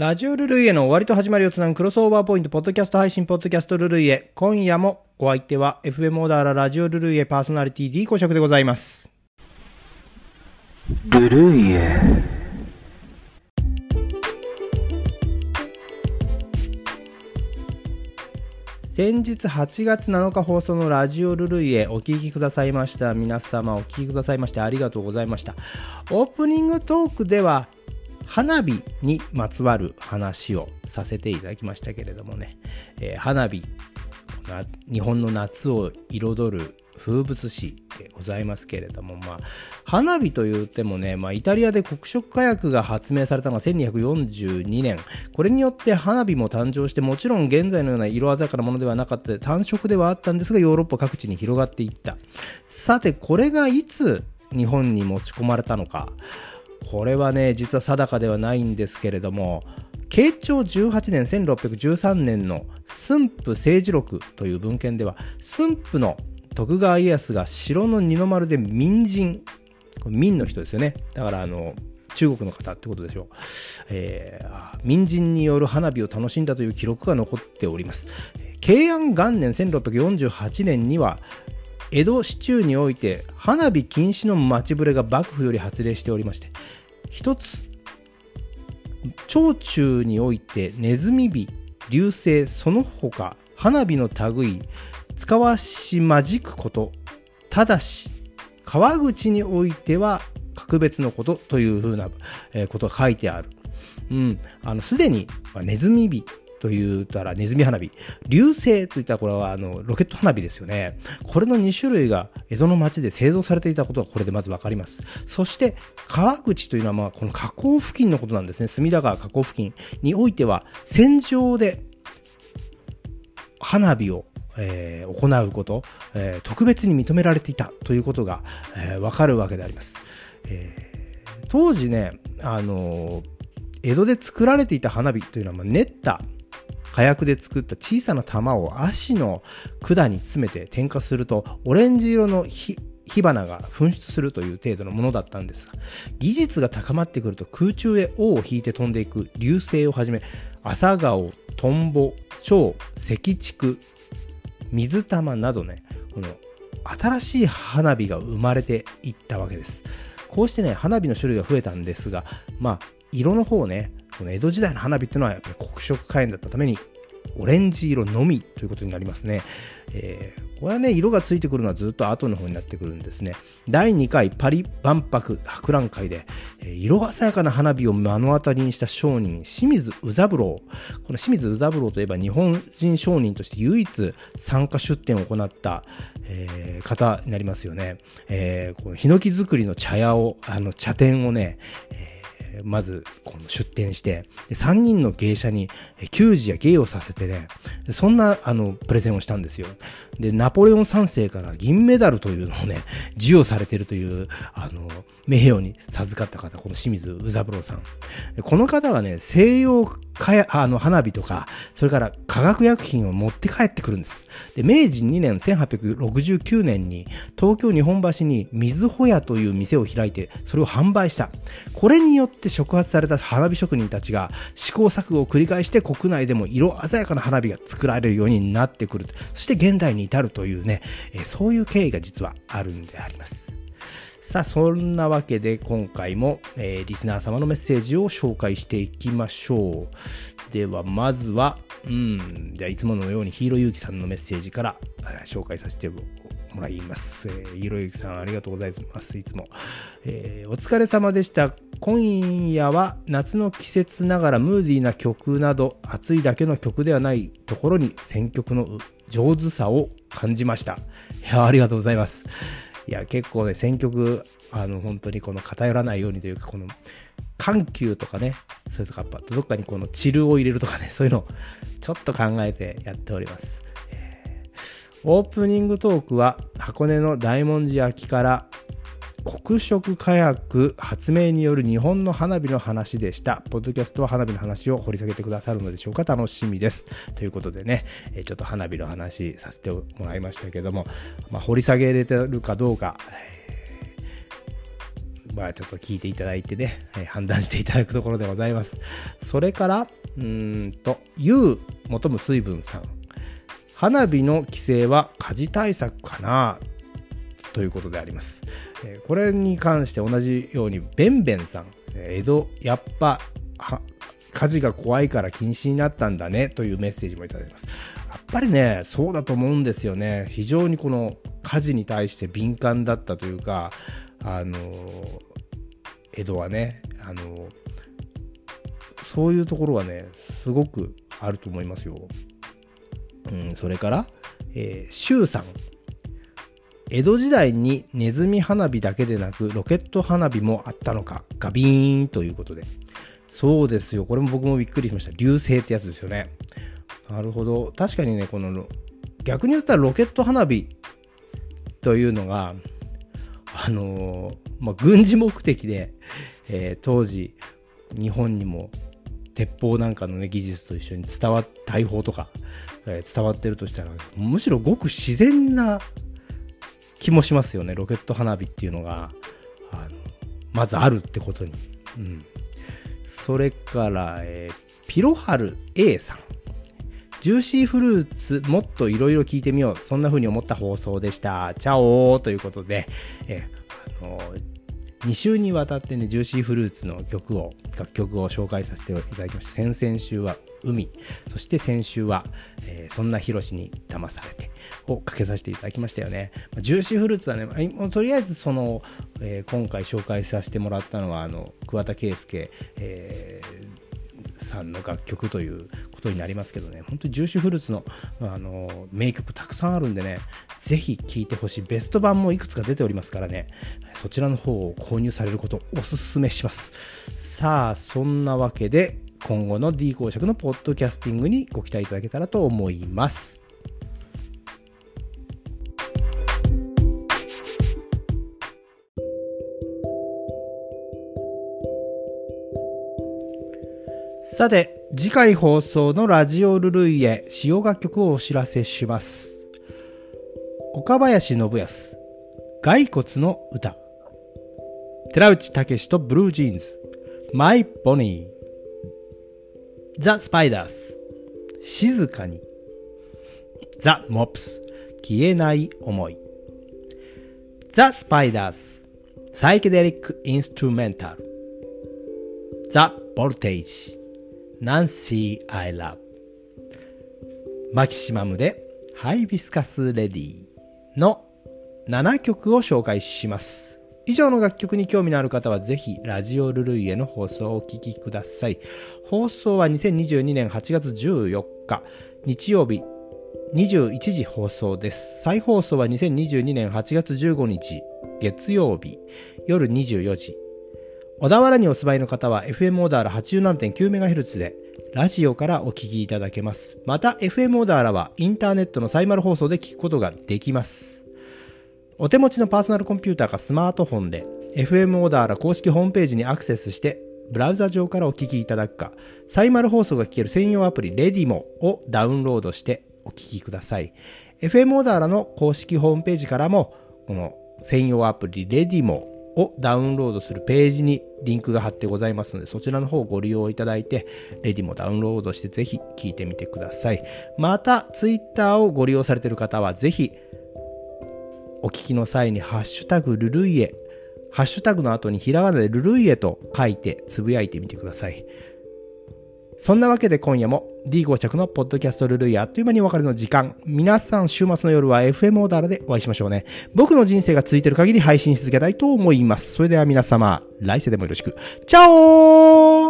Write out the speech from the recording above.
ラジオルルイエの終わりと始まりをつなぐクロスオーバーポイント、ポッドキャスト配信、ポッドキャストルルイエ。今夜もお相手は FM オーダーララジオルルイエパーソナリティ D 公職でございます。ルルイエ先日8月7日放送のラジオルルイエお聞きくださいました皆様お聞きくださいましてありがとうございましたオープニングトークでは花火にまつわる話をさせていただきましたけれどもね、えー花火日本の夏を彩る風物詩でございますけれども、まあ、花火といってもね、まあ、イタリアで黒色火薬が発明されたのが1242年。これによって花火も誕生してもちろん現在のような色鮮やかなものではなかった単色ではあったんですがヨーロッパ各地に広がっていった。さてこれがいつ日本に持ち込まれたのか。これはね実は定かではないんですけれども慶長18年1613年の駿府政治録という文献では駿府の徳川家康が城の二の丸で民人民の人ですよね。だからあの中国の方ってことでしょう、えー民人による花火を楽しんだという記録が残っております。慶安元年1648年には江戸市中において花火禁止の町触れが幕府より発令しておりまして一つ長中においてネズミ火流星その他花火の類使わしまじくことただし川口においては格別のことというふうなことが書いてある。うん、あのすでにネズミ火と言ったらネズミ花火。流星といったらこれはあのロケット花火ですよね。これの2種類が江戸の町で製造されていたことがこれでまず分かります。そして川口というのはまあこの河口付近のことなんですね。隅田川河口付近においては戦場で花火を、えー行うこと、えー特別に認められていたということが、えーわかるわけであります、えー当時ね、あのー江戸で作られていた花火というのは、まあ、練った火薬で作った小さな玉を足の管に詰めて点火するとオレンジ色の火火花が噴出するという程度のものだったんですが技術が高まってくると空中へ尾を引いて飛んでいく流星をはじめ朝顔トンボ蝶赤竹水玉などねこの新しい花火が生まれていったわけです。こうしてね花火の種類が増えたんですがまあ色の方ねこの江戸時代の花火っていうのはやっぱり黒色火炎だったためにオレンジ色のみということになりますね、えーこれはね色がついてくるのはずっと後の方になってくるんですね。第2回パリ万博博覧会で、えー色鮮やかな花火を目の当たりにした商人清水宇三郎。この清水宇三郎といえば日本人商人として唯一参加出展を行った、えー方になりますよね、えーこのヒノキ作りの茶屋をあの茶店をね、えーまずこの出店してで3人の芸者にえー給仕や芸をさせてねそんなあのプレゼンをしたんですよ。でナポレオン3世から銀メダルというのをね 授与されてるというあの名誉に授かった方この清水宇三郎さん。この方がね西洋かやあの花火とかそれから化学薬品を持って帰ってくるんです。で明治2年1869年に東京日本橋に水穂屋という店を開いてそれを販売した。これによって触発された花火職人たちが試行錯誤を繰り返して国内でも色鮮やかな花火が作られるようになってくる。そして現代に至るというね、そういう経緯が実はあるんであります。さあそんなわけで今回も、えーリスナー様のメッセージを紹介していきましょう。ではまずはうんじゃあいつものようにヒーローゆうきさんのメッセージから、紹介させてもらいます、えーヒーローゆうきさんありがとうございます。いつも、えーお疲れ様でした。今夜は夏の季節ながらムーディーな曲など暑いだけの曲ではないところに選曲の上手さを感じました。いやありがとうございます。いや結構ね選曲あの本当にこの偏らないようにというかこの緩急とかねそれとかどっかにこのチルを入れるとかね そういうのをちょっと考えてやっております、オープニングトークは箱根の大文字焼きから黒色火薬発明による日本の花火の話でした。ポッドキャストは花火の話を掘り下げてくださるのでしょうか楽しみです。ということでね、えちょっと花火の話させてもらいましたけども、まあ、掘り下げれてるかどうか、えまあちょっと聞いていただいてね、えー、判断していただくところでございます。それから、うーんと、ゆう求む水分さん。花火の規制は火事対策かなということであります。え、これに関して同じように、べんべんさん。江戸、やっぱ、火事が怖いから禁止になったんだねというメッセージもいただいてます。やっぱりね、そうだと思うんですよね。非常にこの火事に対して敏感だったというか、あの、江戸はね、あの、そういうところはね、すごくあると思いますよ。うん、それから、えー、周さん。江戸時代にネズミ花火だけでなくロケット花火もあったのか、ガビーンということで。そうですよ。これも僕もびっくりしました。流星ってやつですよね。なるほど。確かにね、この、逆に言ったらロケット花火というのが、あのー、まあ、軍事目的で、えー、当時、日本にも鉄砲なんかのね、技術と一緒に伝わっ、大砲とか、えー、伝わってるとしたら、むしろごく自然な気もしますよね。ロケット花火っていうのが、あの、まずあるってことに。うん。それから、えー、ピロハル A さん。ジューシーフルーツもっといろいろ聞いてみよう。そんな風に思った放送でした。チャオーということで、えー、あの2週にわたってね、ジューシーフルーツの曲を、楽曲を紹介させていただきました。先々週は海、そして先週は、えー、そんなヒロシに騙されてをかけさせていただきましたよね。ジューシーフルーツはね、もうとりあえずその、えー、今回紹介させてもらったのは、あの、桑田佳祐、えー、さんの楽曲ということになりますけどね、本当にジューシーフルーツのあの名曲たくさんあるんでね、ぜひ聴いてほしい。ベスト版もいくつか出ておりますからね、そちらの方を購入されることをお勧めします。さあ、そんなわけで、今後の D 公爵のポッドキャスティングにご期待いただけたらと思います。さて、次回放送のラジオルルイエ使用楽曲をお知らせします。岡林信康、骸骨の歌。寺内武とブルージーンズ、マイ・ボニー。ザ・スパイダース、静かに、ザ・モップス、消えない思い、ザ・スパイダース、サイケデリック・インストゥメンタル、ザ・ボルテージ、ナンシー・アイ・ラブ、マキシマムでハイビスカス・レディの7曲を紹介します。以上の楽曲に興味のある方はぜひラジオルルイエの放送をお聴きください。放送は2022年8月14日日曜日21時放送です。再放送は2022年8月15日月曜日夜24時。小田原にお住まいの方は FM オーダーラ 87.9MHz でラジオからお聞きいただけます。また FM オーダーラはインターネットのサイマル放送で聞くことができます。お手持ちのパーソナルコンピューターかスマートフォンで FM オーダーら公式ホームページにアクセスしてブラウザ上からお聞きいただくか、サイマル放送が聞ける専用アプリレディモをダウンロードしてお聞きください。FM オーダーらの公式ホームページからも、この専用アプリレディモをダウンロードするページにリンクが貼ってございますので、そちらの方をご利用いただいて、レディもダウンロードしてぜひ聞いてみてください。また、ツイッターをご利用されている方は、ぜひ、お聞きの際にハッシュタグルルイエ、ハッシュタグの後にひらがなでルルイエと書いてつぶやいてみてください。そんなわけで今夜も D5 着のポッドキャストルルイあっという間にお別れの時間。皆さん週末の夜は FM オーダーでお会いしましょうね。僕の人生が続いてる限り配信し続けたいと思います。それでは皆様、来世でもよろしく。チャオー